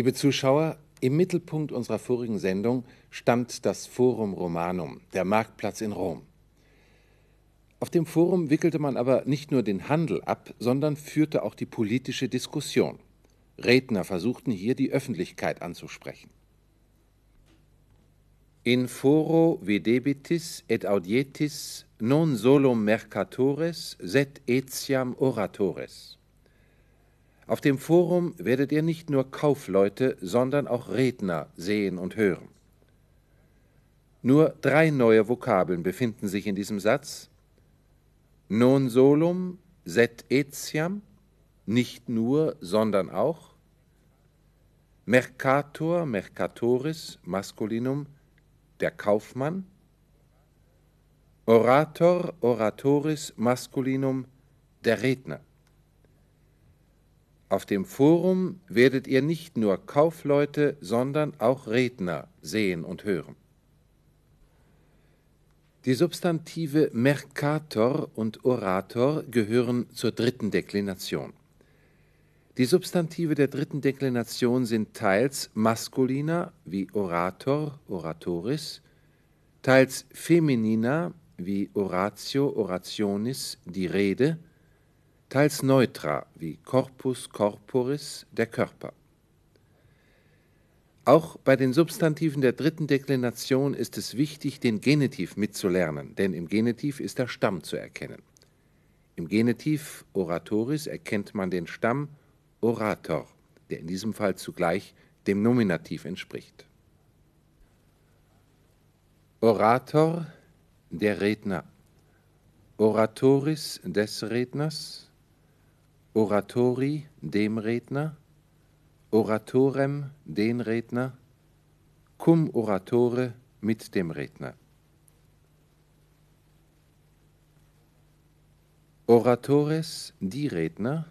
Liebe Zuschauer, im Mittelpunkt unserer vorigen Sendung stand das Forum Romanum, der Marktplatz in Rom. Auf dem Forum wickelte man aber nicht nur den Handel ab, sondern führte auch die politische Diskussion. Redner versuchten hier die Öffentlichkeit anzusprechen. In foro videbitis et audietis non solum mercatores, sed etiam oratores. Auf dem Forum werdet ihr nicht nur Kaufleute, sondern auch Redner sehen und hören. Nur drei neue Vokabeln befinden sich in diesem Satz. Non solum, sed etiam, nicht nur, sondern auch. Mercator, mercatoris, Maskulinum, der Kaufmann, Orator, oratoris masculinum, der Redner. Auf dem Forum werdet ihr nicht nur Kaufleute, sondern auch Redner sehen und hören. Die Substantive Mercator und Orator gehören zur dritten Deklination. Die Substantive der dritten Deklination sind teils maskuliner wie Orator, Oratoris, teils femininer wie Oratio, Orationis, die Rede, teils neutra wie Corpus, Corporis, der Körper. Auch bei den Substantiven der dritten Deklination ist es wichtig, den Genitiv mitzulernen, denn im Genitiv ist der Stamm zu erkennen. Im Genitiv oratoris erkennt man den Stamm Orator, der in diesem Fall zugleich dem Nominativ entspricht. Orator, der Redner. Oratoris des Redners. Oratori, dem Redner. Oratorem, den Redner. Cum oratore, mit dem Redner. Oratores, die Redner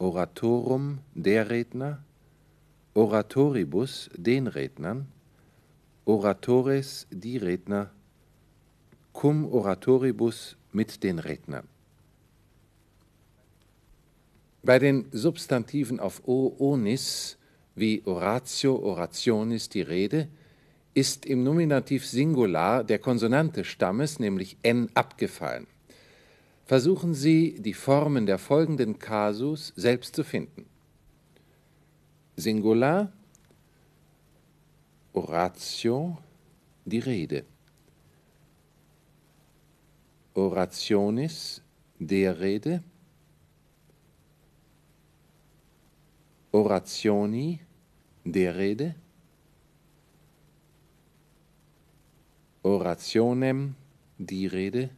Oratorum der Redner, Oratoribus den Rednern, Oratores die Redner, cum oratoribus mit den Rednern. Bei den Substantiven auf o onis wie Oratio, Orationis die Rede, ist im Nominativ Singular der Konsonant des Stammes, nämlich n, abgefallen versuchen Sie, die Formen der folgenden Kasus selbst zu finden. Singular, Oratio, die Rede. Orationis, der Rede. Orationi, der Rede. Orationem, die Rede.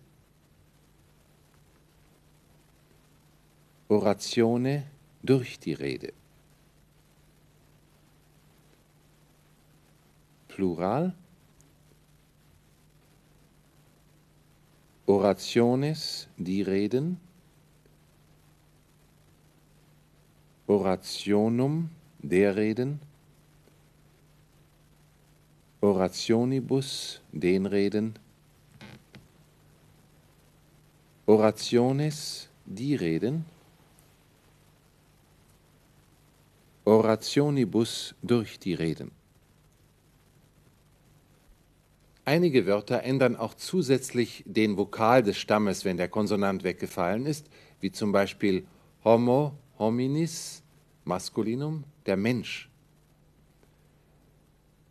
Oratione durch die Rede. Plural. Orationes, die Reden. Orationum, der Reden. Orationibus, den Reden. Orationes, die Reden. Orationibus durch die Reden. Einige Wörter ändern auch zusätzlich den Vokal des Stammes, wenn der Konsonant weggefallen ist, wie zum Beispiel Homo, hominis, Maskulinum, der Mensch.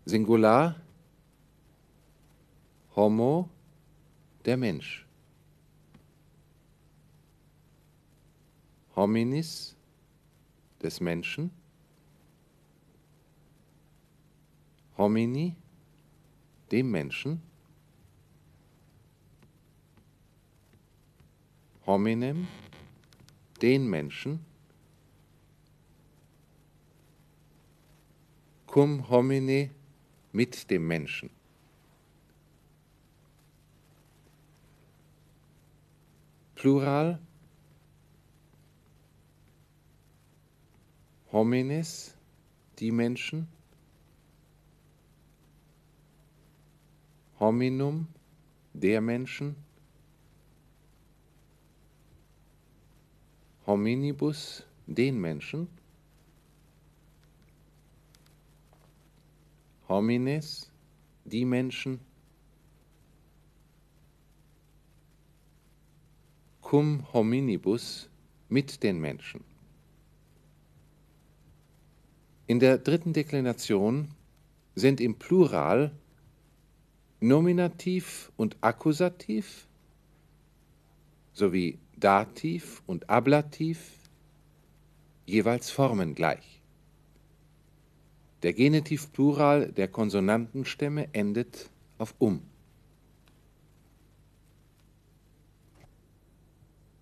Singular, Homo, der Mensch. Hominis, des Menschen. homini, dem Menschen, hominem, den Menschen, cum homine, mit dem Menschen. Plural. Homines, die Menschen, hominum, der Menschen, hominibus, den Menschen, homines, die Menschen, cum hominibus, mit den Menschen. In der dritten Deklination sind im Plural Nominativ und Akkusativ sowie Dativ und Ablativ jeweils formengleich. Der Genitivplural der Konsonantenstämme endet auf um.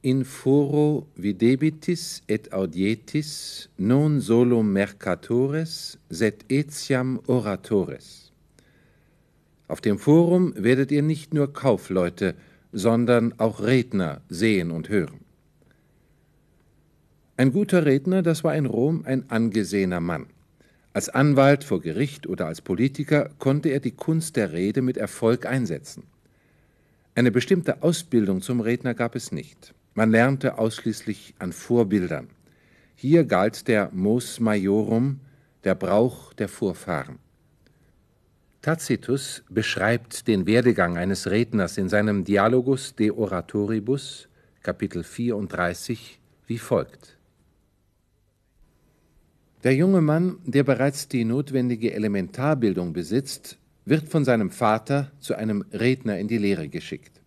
In foro videbitis et audietis non solo mercatores, sed etiam oratores. Auf dem Forum werdet ihr nicht nur Kaufleute, sondern auch Redner sehen und hören. Ein guter Redner, das war in Rom ein angesehener Mann. Als Anwalt vor Gericht oder als Politiker konnte er die Kunst der Rede mit Erfolg einsetzen. Eine bestimmte Ausbildung zum Redner gab es nicht. Man lernte ausschließlich an Vorbildern. Hier galt der Mos Majorum, der Brauch der Vorfahren. Tacitus beschreibt den Werdegang eines Redners in seinem Dialogus de Oratoribus, Kapitel 34, wie folgt. Der junge Mann, der bereits die notwendige Elementarbildung besitzt, wird von seinem Vater zu einem Redner in die Lehre geschickt.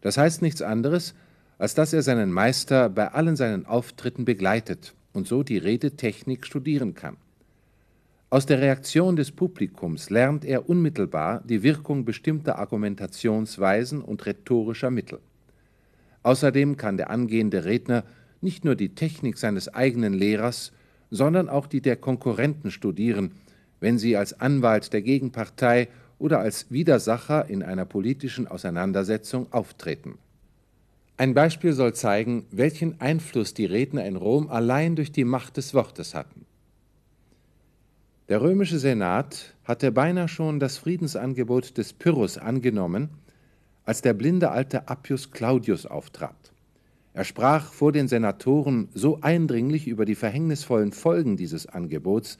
Das heißt nichts anderes, als dass er seinen Meister bei allen seinen Auftritten begleitet und so die Redetechnik studieren kann. Aus der Reaktion des Publikums lernt er unmittelbar die Wirkung bestimmter Argumentationsweisen und rhetorischer Mittel. Außerdem kann der angehende Redner nicht nur die Technik seines eigenen Lehrers, sondern auch die der Konkurrenten studieren, wenn sie als Anwalt der Gegenpartei oder als Widersacher in einer politischen Auseinandersetzung auftreten. Ein Beispiel soll zeigen, welchen Einfluss die Redner in Rom allein durch die Macht des Wortes hatten. Der römische Senat hatte beinahe schon das Friedensangebot des Pyrrhus angenommen, als der blinde alte Appius Claudius auftrat. Er sprach vor den Senatoren so eindringlich über die verhängnisvollen Folgen dieses Angebots,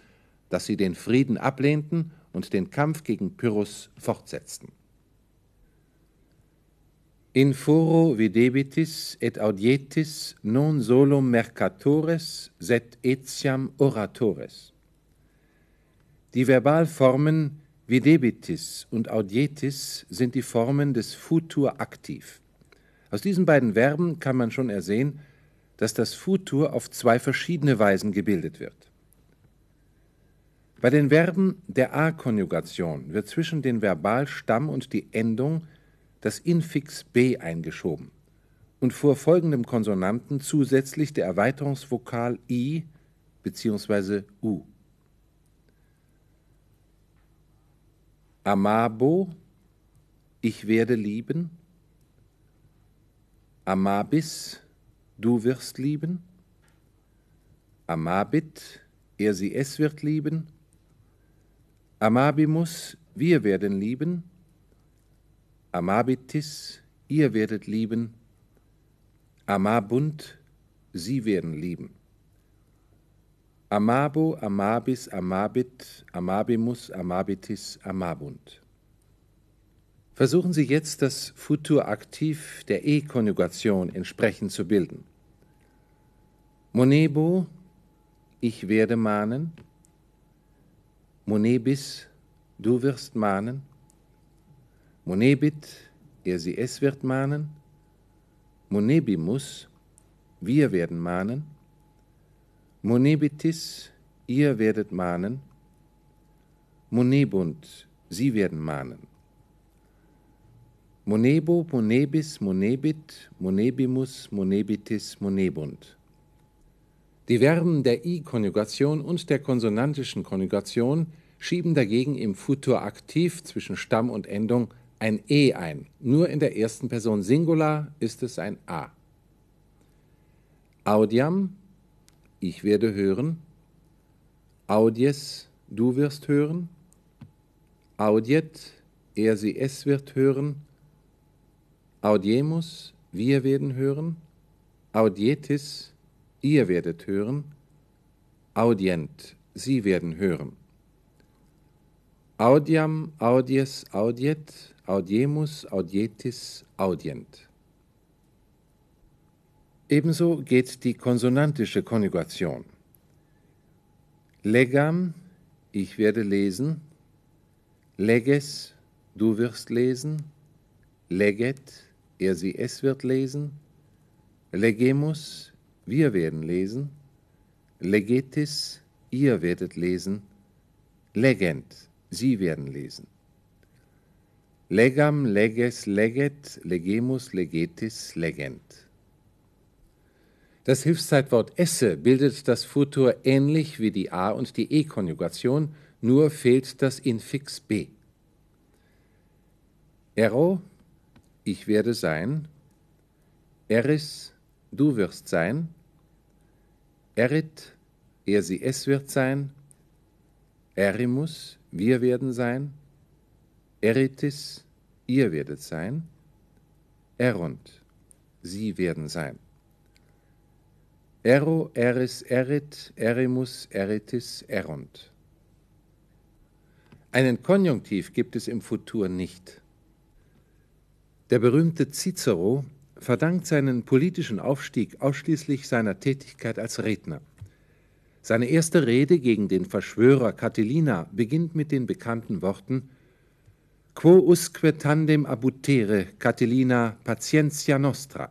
dass sie den Frieden ablehnten und den Kampf gegen Pyrrhus fortsetzten. In foro videbitis et audietis non solum mercatores, sed etiam oratores. Die Verbalformen videbitis und audietis sind die Formen des Futur aktiv. Aus diesen beiden Verben kann man schon ersehen, dass das Futur auf zwei verschiedene Weisen gebildet wird. Bei den Verben der A-Konjugation wird zwischen den Verbalstamm und die Endung das Infix b eingeschoben und vor folgendem Konsonanten zusätzlich der Erweiterungsvokal i bzw. u. Amabo, ich werde lieben. Amabis, du wirst lieben. Amabit, er sie es wird lieben. Amabimus, wir werden lieben. Amabitis, ihr werdet lieben. Amabunt, sie werden lieben. Amabo, Amabis, Amabit, Amabimus, Amabitis, Amabunt. Versuchen Sie jetzt das Futur aktiv der E-Konjugation entsprechend zu bilden. Monebo, ich werde mahnen. Monebis, du wirst mahnen. Monebit, er sie es wird mahnen. Monebimus, wir werden mahnen. Monebitis, ihr werdet mahnen. Monebunt, sie werden mahnen. Monebo, Monebis, Monebit, Monebimus, Monebitis, Monebunt. Die Verben der I-Konjugation und der konsonantischen Konjugation schieben dagegen im Futur aktiv zwischen Stamm und Endung ein E ein. Nur in der ersten Person Singular ist es ein A. Audiam, ich werde hören. Audies, du wirst hören. Audiet, er sie es wird hören. Audiemus, wir werden hören. Audietis, ihr werdet hören. Audient, sie werden hören. audiam, audies, audiet, audiemus, audietis, audient. Ebenso geht die konsonantische Konjugation. Legam, ich werde lesen, leges, du wirst lesen, leget, er sie es wird lesen, legemus, wir werden lesen, legetis, ihr werdet lesen, legend, sie werden lesen. Legam, leges, leget, legemus, legetis, legend. Das Hilfszeitwort esse bildet das Futur ähnlich wie die A- und die E-Konjugation, nur fehlt das Infix B. Ero, ich werde sein. Eris, du wirst sein. Erit, er sie es wird sein. Erimus, wir werden sein. Eritis, ihr werdet sein. Erunt, sie werden sein. Ero, eris, erit, erimus, eritis, erunt. Einen Konjunktiv gibt es im Futur nicht. Der berühmte Cicero verdankt seinen politischen Aufstieg ausschließlich seiner Tätigkeit als Redner. Seine erste Rede gegen den Verschwörer Catilina beginnt mit den bekannten Worten Quo usque tandem abutere Catilina patientia nostra.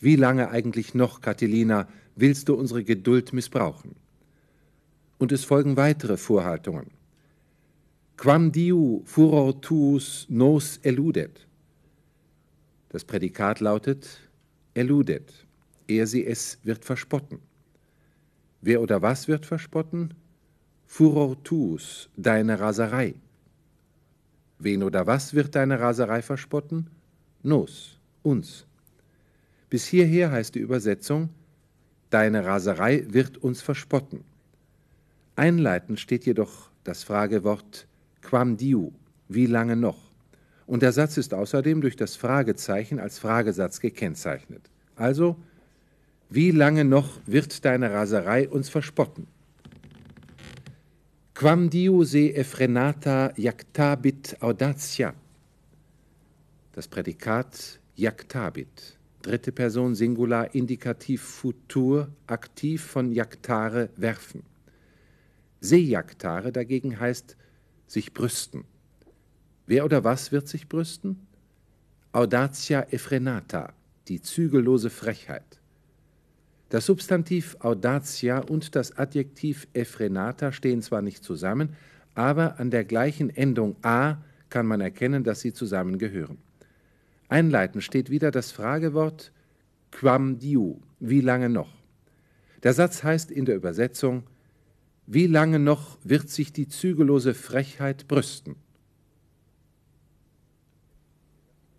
Wie lange eigentlich noch, Catilina, willst du unsere Geduld missbrauchen? Und es folgen weitere Vorhaltungen. Quam diu furor tuus nos eludet. Das Prädikat lautet eludet. Er sie es wird verspotten. Wer oder was wird verspotten? Furor tuus, deine Raserei. Wen oder was wird deine Raserei verspotten? Nos, uns. Bis hierher heißt die Übersetzung, deine Raserei wird uns verspotten. Einleitend steht jedoch das Fragewort quam diu, wie lange noch? Und der Satz ist außerdem durch das Fragezeichen als Fragesatz gekennzeichnet. Also, wie lange noch wird deine Raserei uns verspotten? Quam diu se effrenata jactabit audacia. Das Prädikat jactabit dritte Person Singular, Indikativ Futur, aktiv von jactare werfen. Sejaktare dagegen heißt sich brüsten. Wer oder was wird sich brüsten? Audacia effrenata, die zügellose Frechheit. Das Substantiv audacia und das Adjektiv effrenata stehen zwar nicht zusammen, aber an der gleichen Endung a kann man erkennen, dass sie zusammengehören. Einleitend steht wieder das Fragewort quam diu, wie lange noch? Der Satz heißt in der Übersetzung, wie lange noch wird sich die zügellose Frechheit brüsten?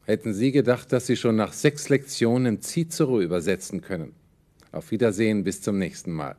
Hätten Sie gedacht, dass Sie schon nach sechs Lektionen Cicero übersetzen können? Auf Wiedersehen, bis zum nächsten Mal.